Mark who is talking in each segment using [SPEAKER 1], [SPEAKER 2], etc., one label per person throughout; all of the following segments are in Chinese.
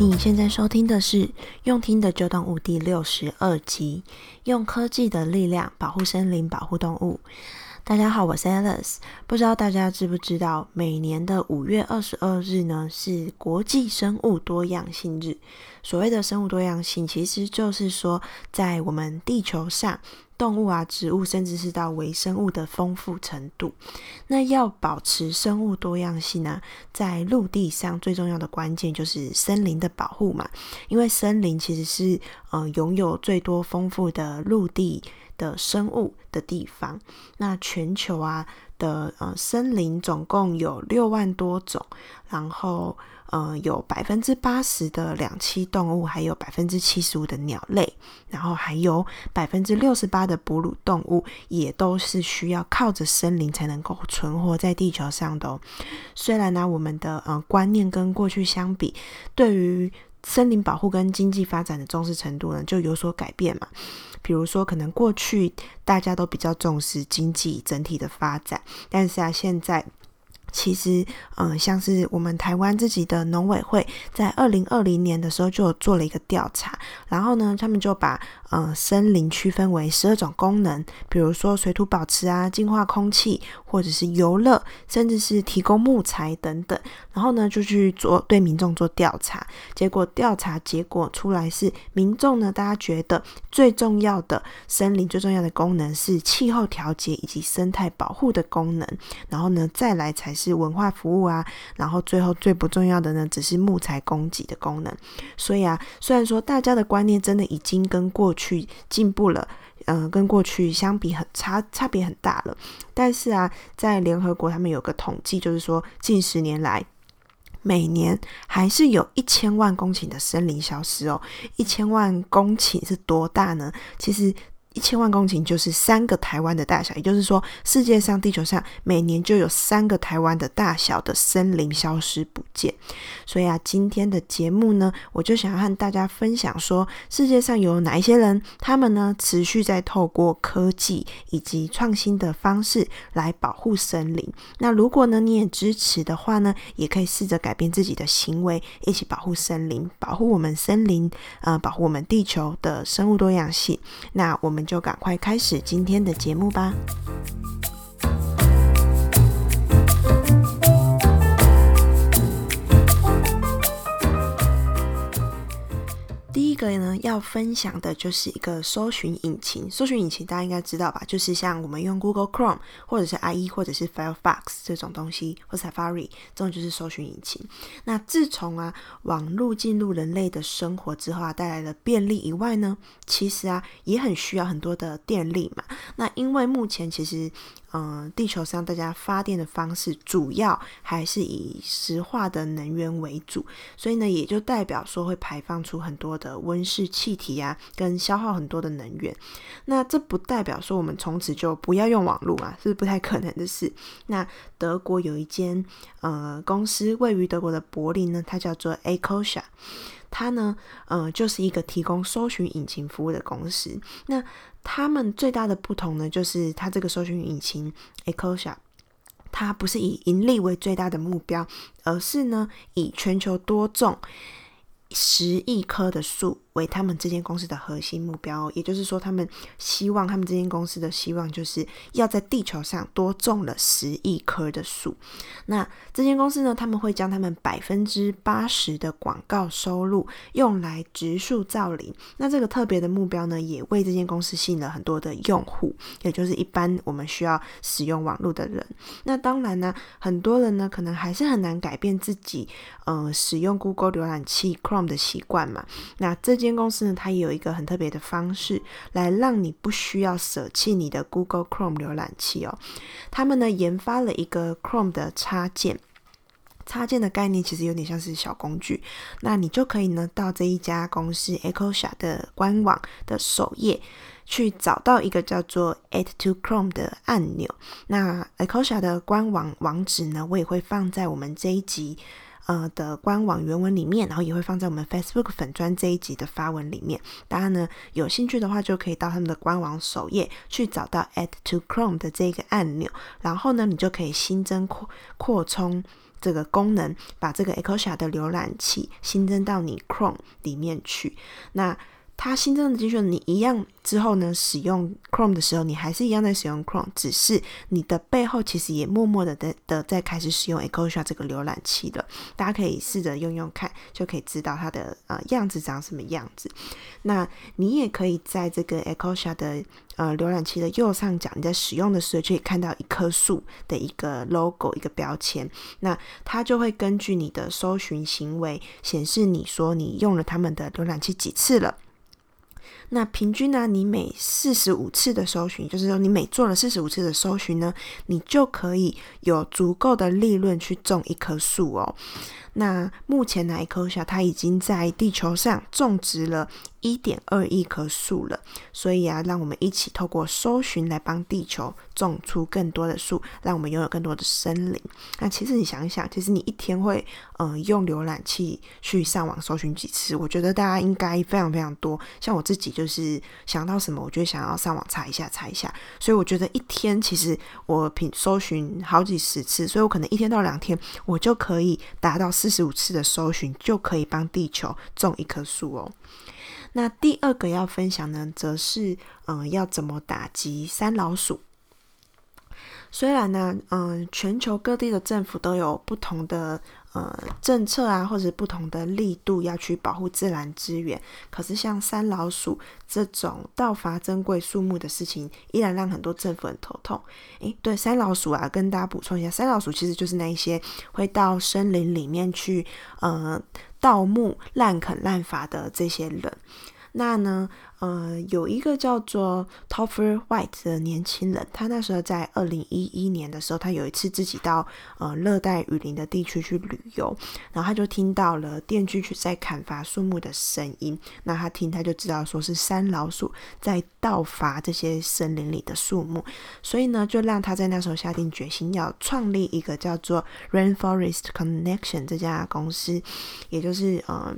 [SPEAKER 1] 你现在收听的是《用听的就动物》第六十二集，用科技的力量保护森林，保护动物。大家好，我是 Alice。不知道大家知不知道，每年的五月二十二日呢，是国际生物多样性日。所谓的生物多样性，其实就是说，在我们地球上。动物啊、植物，甚至是到微生物的丰富程度，那要保持生物多样性呢，在陆地上最重要的关键就是森林的保护嘛，因为森林其实是呃拥有最多丰富的陆地的生物的地方。那全球啊的呃森林总共有六万多种，然后。呃，有百分之八十的两栖动物，还有百分之七十五的鸟类，然后还有百分之六十八的哺乳动物，也都是需要靠着森林才能够存活在地球上的哦。虽然呢，我们的呃观念跟过去相比，对于森林保护跟经济发展的重视程度呢，就有所改变嘛。比如说，可能过去大家都比较重视经济整体的发展，但是啊，现在。其实，嗯、像是我们台湾自己的农委会在二零二零年的时候就有做了一个调查，然后呢，他们就把嗯森林区分为十二种功能，比如说水土保持啊、净化空气，或者是游乐，甚至是提供木材等等。然后呢，就去做对民众做调查，结果调查结果出来是民众呢，大家觉得最重要的森林最重要的功能是气候调节以及生态保护的功能，然后呢，再来才是文化服务啊，然后最后最不重要的呢，只是木材供给的功能。所以啊，虽然说大家的观念真的已经跟过去进步了，嗯、呃，跟过去相比很差差别很大了，但是啊，在联合国他们有个统计，就是说近十年来。每年还是有一千万公顷的森林消失哦，一千万公顷是多大呢？其实。一千万公顷就是三个台湾的大小，也就是说，世界上地球上每年就有三个台湾的大小的森林消失不见。所以啊，今天的节目呢，我就想要和大家分享说，世界上有哪一些人，他们呢持续在透过科技以及创新的方式来保护森林。那如果呢你也支持的话呢，也可以试着改变自己的行为，一起保护森林，保护我们森林，呃，保护我们地球的生物多样性。那我们。我们就赶快开始今天的节目吧。个呢，要分享的就是一个搜寻引擎。搜寻引擎大家应该知道吧？就是像我们用 Google Chrome 或者是 IE 或者是 Firefox 这种东西，或 Safari 这种就是搜寻引擎。那自从啊网络进入人类的生活之后啊，带来了便利以外呢，其实啊也很需要很多的电力嘛。那因为目前其实。嗯，地球上大家发电的方式主要还是以石化的能源为主，所以呢，也就代表说会排放出很多的温室气体啊，跟消耗很多的能源。那这不代表说我们从此就不要用网络啊，是不太可能的事。那德国有一间呃公司，位于德国的柏林呢，它叫做 Ecosia。它呢，呃，就是一个提供搜寻引擎服务的公司。那他们最大的不同呢，就是它这个搜寻引擎 Ecosia，它不是以盈利为最大的目标，而是呢，以全球多种十亿棵的树。为他们这间公司的核心目标，也就是说，他们希望他们这间公司的希望就是要在地球上多种了十亿棵的树。那这间公司呢，他们会将他们百分之八十的广告收入用来植树造林。那这个特别的目标呢，也为这间公司吸引了很多的用户，也就是一般我们需要使用网络的人。那当然呢，很多人呢可能还是很难改变自己，呃，使用 Google 浏览器 Chrome 的习惯嘛。那这公司呢，它也有一个很特别的方式，来让你不需要舍弃你的 Google Chrome 浏览器哦。他们呢研发了一个 Chrome 的插件，插件的概念其实有点像是小工具。那你就可以呢到这一家公司 Ecosia 的官网的首页，去找到一个叫做 Add to Chrome 的按钮。那 Ecosia 的官网网址呢，我也会放在我们这一集。呃的官网原文里面，然后也会放在我们 Facebook 粉专这一集的发文里面。大家呢有兴趣的话，就可以到他们的官网首页去找到 Add to Chrome 的这个按钮，然后呢，你就可以新增扩扩充这个功能，把这个 Ecosia 的浏览器新增到你 Chrome 里面去。那它新增的进去，你一样之后呢，使用 Chrome 的时候，你还是一样在使用 Chrome，只是你的背后其实也默默的的的在开始使用 Ecosia 这个浏览器了。大家可以试着用用看，就可以知道它的呃样子长什么样子。那你也可以在这个 Ecosia 的呃浏览器的右上角，你在使用的时候就可以看到一棵树的一个 logo 一个标签。那它就会根据你的搜寻行为显示你说你用了他们的浏览器几次了。那平均呢，你每四十五次的搜寻，就是说你每做了四十五次的搜寻呢，你就可以有足够的利润去种一棵树哦。那目前来科下，它已经在地球上种植了一点二亿棵树了。所以啊，让我们一起透过搜寻来帮地球种出更多的树，让我们拥有更多的森林。那其实你想一想，其实你一天会嗯、用浏览器去上网搜寻几次？我觉得大家应该非常非常多。像我自己就是想到什么，我就想要上网查一下查一下。所以我觉得一天其实我凭搜寻好几十次，所以我可能一天到两天我就可以达到四四十五次的搜寻，就可以帮地球种一棵树哦。那第二个要分享呢，则是嗯、要怎么打击三老鼠。虽然呢，嗯、全球各地的政府都有不同的呃政策啊，或者不同的力度要去保护自然资源，可是像山老鼠这种盗伐珍贵树木的事情，依然让很多政府很头痛。诶，对，山老鼠啊，跟大家补充一下，山老鼠其实就是那一些会到森林里面去，呃，盗木、滥垦、滥伐的这些人。那呢，呃，有一个叫做 Topher White 的年轻人，他那时候在二零一一年的时候，他有一次自己到呃热带雨林的地区去旅游，然后他就听到了电锯在砍伐树木的声音。那他听他就知道说是山老鼠在盗伐这些森林里的树木，所以呢，就让他在那时候下定决心要创立一个叫做 Rainforest Connection 这家公司，也就是呃。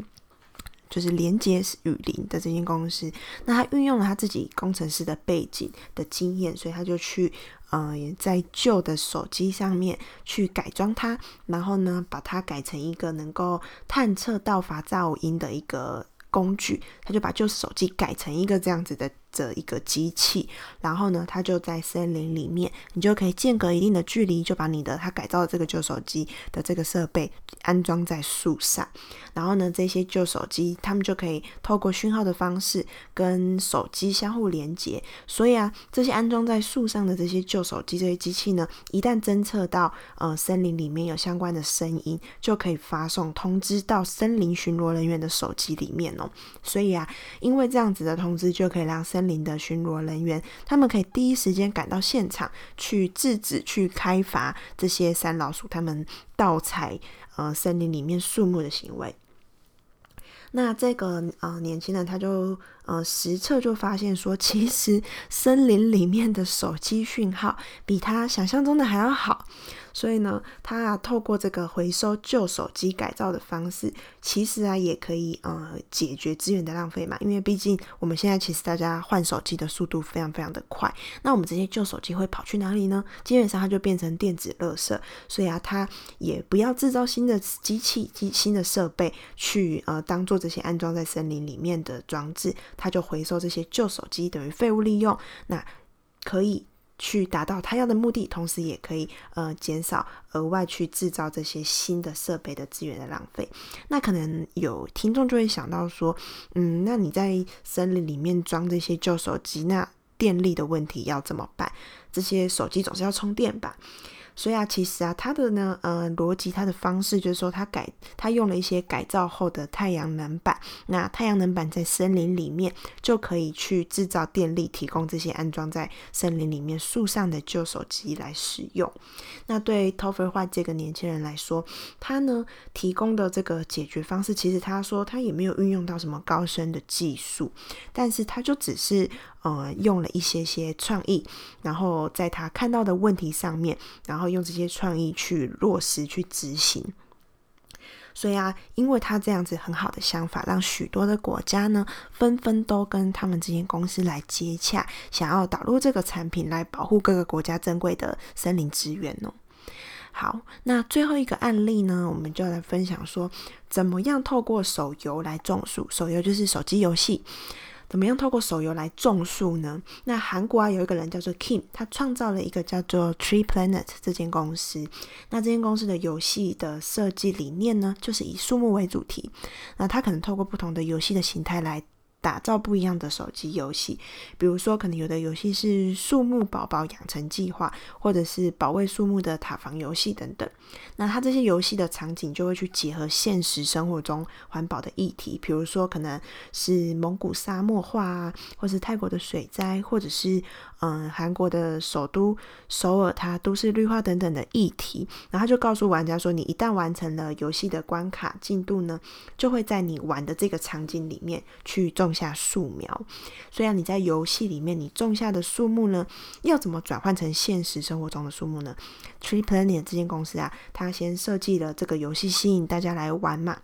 [SPEAKER 1] 就是连接雨林的这间公司，那他运用了他自己工程师的背景的经验，所以他就去呃在旧的手机上面去改装它，然后呢把它改成一个能够探测到发噪音的一个工具，他就把旧手机改成一个这样子的。这一个机器，然后呢，它就在森林里面，你就可以间隔一定的距离，就把你的它改造的这个旧手机的这个设备安装在树上，然后呢，这些旧手机它们就可以透过讯号的方式跟手机相互连接。所以啊，这些安装在树上的这些旧手机这些机器呢，一旦侦测到呃森林里面有相关的声音，就可以发送通知到森林巡逻人员的手机里面哦。所以啊，因为这样子的通知就可以让森森林的巡逻人员，他们可以第一时间赶到现场去制止、去开罚这些山老鼠，他们盗采呃森林里面树木的行为。那这个呃年轻人他就呃实测就发现说，其实森林里面的手机讯号比他想象中的还要好。所以呢，他啊透过这个回收旧手机改造的方式，其实啊也可以呃解决资源的浪费嘛。因为毕竟我们现在其实大家换手机的速度非常非常的快，那我们这些旧手机会跑去哪里呢？基本上它就变成电子垃圾。所以啊，它也不要制造新的机器、机新的设备去呃当做这些安装在森林里面的装置，他就回收这些旧手机，等于废物利用，那可以。去达到他要的目的，同时也可以呃减少额外去制造这些新的设备的资源的浪费。那可能有听众就会想到说，嗯，那你在森林里面装这些旧手机，那电力的问题要怎么办？这些手机总是要充电吧？所以啊，其实啊，它的呢，呃，逻辑，它的方式就是说，它改，它用了一些改造后的太阳能板。那太阳能板在森林里面就可以去制造电力，提供这些安装在森林里面树上的旧手机来使用。那对 Topher White 这个年轻人来说，他呢提供的这个解决方式，其实他说他也没有运用到什么高深的技术，但是他就只是。呃，用了一些些创意，然后在他看到的问题上面，然后用这些创意去落实去执行。所以啊，因为他这样子很好的想法，让许多的国家呢，纷纷都跟他们这间公司来接洽，想要导入这个产品来保护各个国家珍贵的森林资源哦。好，那最后一个案例呢，我们就来分享说，怎么样透过手游来种树。手游就是手机游戏，怎么样透过手游来种树呢？那韩国啊有一个人叫做 Kim，他创造了一个叫做 Tree Planet 这间公司。那这间公司的游戏的设计理念呢，就是以树木为主题。那他可能透过不同的游戏的形态来。打造不一样的手机游戏，比如说，可能有的游戏是树木宝宝养成计划，或者是保卫树木的塔防游戏等等。那它这些游戏的场景就会去结合现实生活中环保的议题，比如说可能是蒙古沙漠化啊，或是泰国的水灾，或者是嗯韩国的首都首尔它都市绿化等等的议题。然后他就告诉玩家说，你一旦完成了游戏的关卡进度呢，就会在你玩的这个场景里面去种。下树苗，虽然，你在游戏里面你种下的树木呢，要怎么转换成现实生活中的树木呢？Tree Planet 这间公司啊，它先设计了这个游戏，吸引大家来玩嘛。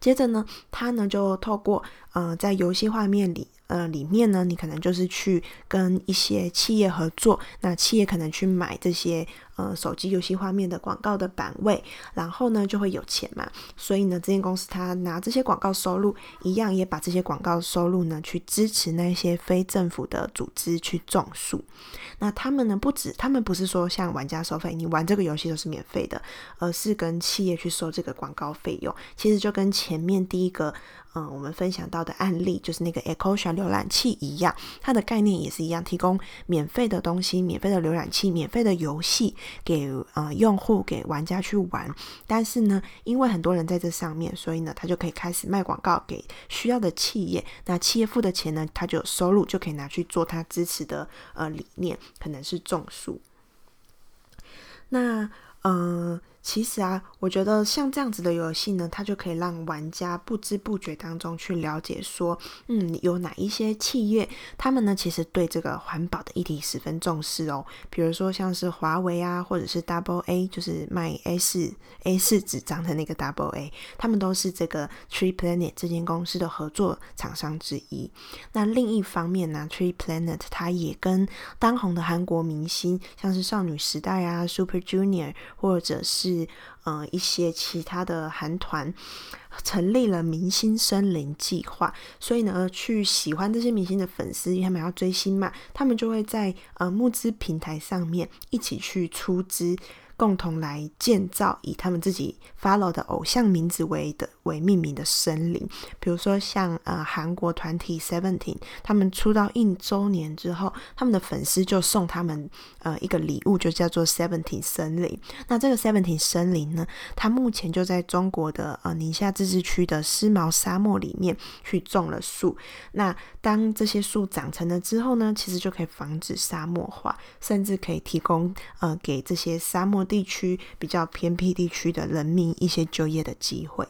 [SPEAKER 1] 接着呢，它呢就透过呃，在游戏画面里。呃，里面呢，你可能就是去跟一些企业合作，那企业可能去买这些呃手机游戏画面的广告的版位，然后呢就会有钱嘛。所以呢，这间公司它拿这些广告收入，一样也把这些广告收入呢去支持那些非政府的组织去种树。那他们呢不止，他们不是说像玩家收费，你玩这个游戏都是免费的，而是跟企业去收这个广告费用。其实就跟前面第一个。嗯，我们分享到的案例就是那个 Echoshot 浏览器一样，它的概念也是一样，提供免费的东西、免费的浏览器、免费的游戏给呃用户、给玩家去玩。但是呢，因为很多人在这上面，所以呢，他就可以开始卖广告给需要的企业。那企业付的钱呢，他就有收入，就可以拿去做他支持的呃理念，可能是种树。那嗯。其实啊，我觉得像这样子的游戏呢，它就可以让玩家不知不觉当中去了解说，嗯，有哪一些企业，他们呢其实对这个环保的议题十分重视哦。比如说像是华为啊，或者是 Double A，就是卖 A 四 A 四纸张的那个 Double A，他们都是这个 Tree Planet 这间公司的合作厂商之一。那另一方面呢，Tree Planet 它也跟当红的韩国明星，像是少女时代啊、Super Junior，或者是嗯、呃，一些其他的韩团成立了明星森林计划，所以呢，去喜欢这些明星的粉丝，因为他们要追星嘛，他们就会在呃募资平台上面一起去出资。共同来建造以他们自己 follow 的偶像名字为的为命名的森林，比如说像呃韩国团体 Seventeen，他们出道一周年之后，他们的粉丝就送他们呃一个礼物，就叫做 Seventeen 森林。那这个 Seventeen 森林呢，它目前就在中国的呃宁夏自治区的丝毛沙漠里面去种了树。那当这些树长成了之后呢，其实就可以防止沙漠化，甚至可以提供呃给这些沙漠。地区比较偏僻地区的人民一些就业的机会。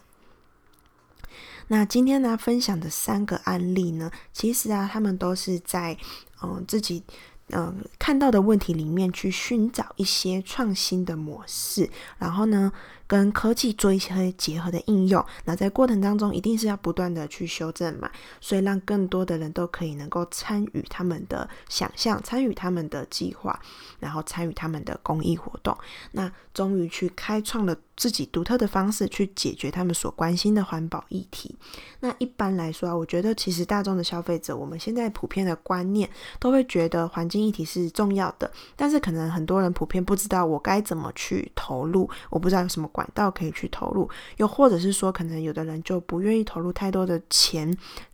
[SPEAKER 1] 那今天呢，分享的三个案例呢，其实啊，他们都是在嗯自己嗯看到的问题里面去寻找一些创新的模式，然后呢，跟科技做一些结合的应用。那在过程当中，一定是要不断的去修正嘛，所以让更多的人都可以能够参与他们的想象，参与他们的计划，然后参与他们的公益活动。那终于去开创了。自己独特的方式去解决他们所关心的环保议题。那一般来说啊，我觉得其实大众的消费者，我们现在普遍的观念都会觉得环境议题是重要的，但是可能很多人普遍不知道我该怎么去投入，我不知道有什么管道可以去投入，又或者是说，可能有的人就不愿意投入太多的钱，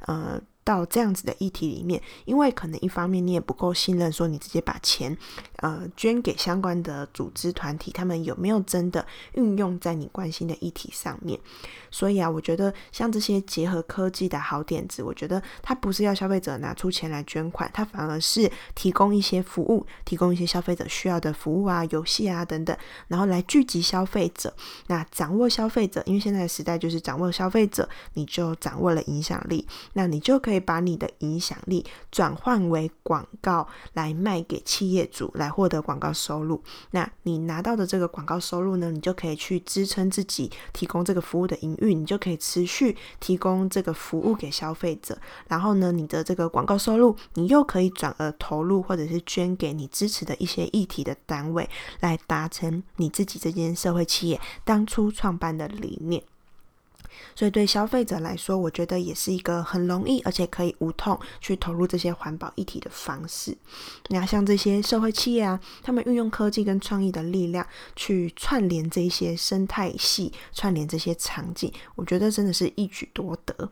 [SPEAKER 1] 呃。到这样子的议题里面，因为可能一方面你也不够信任，说你直接把钱，呃，捐给相关的组织团体，他们有没有真的运用在你关心的议题上面？所以啊，我觉得像这些结合科技的好点子，我觉得它不是要消费者拿出钱来捐款，它反而是提供一些服务，提供一些消费者需要的服务啊、游戏啊等等，然后来聚集消费者，那掌握消费者，因为现在的时代就是掌握消费者，你就掌握了影响力，那你就可以。可以把你的影响力转换为广告来卖给企业主，来获得广告收入。那你拿到的这个广告收入呢，你就可以去支撑自己提供这个服务的营运，你就可以持续提供这个服务给消费者。然后呢，你的这个广告收入，你又可以转而投入或者是捐给你支持的一些议题的单位，来达成你自己这间社会企业当初创办的理念。所以对消费者来说，我觉得也是一个很容易而且可以无痛去投入这些环保议题的方式。那像这些社会企业啊，他们运用科技跟创意的力量去串联这些生态系，串联这些场景，我觉得真的是一举多得。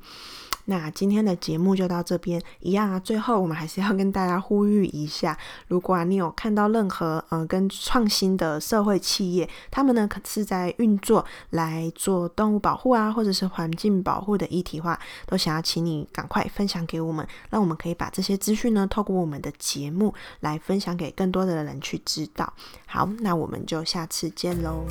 [SPEAKER 1] 那今天的节目就到这边，一样啊。最后，我们还是要跟大家呼吁一下：如果，你有看到任何呃跟创新的社会企业，他们呢可是在运作来做动物保护啊，或者是环境保护的议题化，都想要请你赶快分享给我们，让我们可以把这些资讯呢，透过我们的节目来分享给更多的人去知道。好，那我们就下次见喽。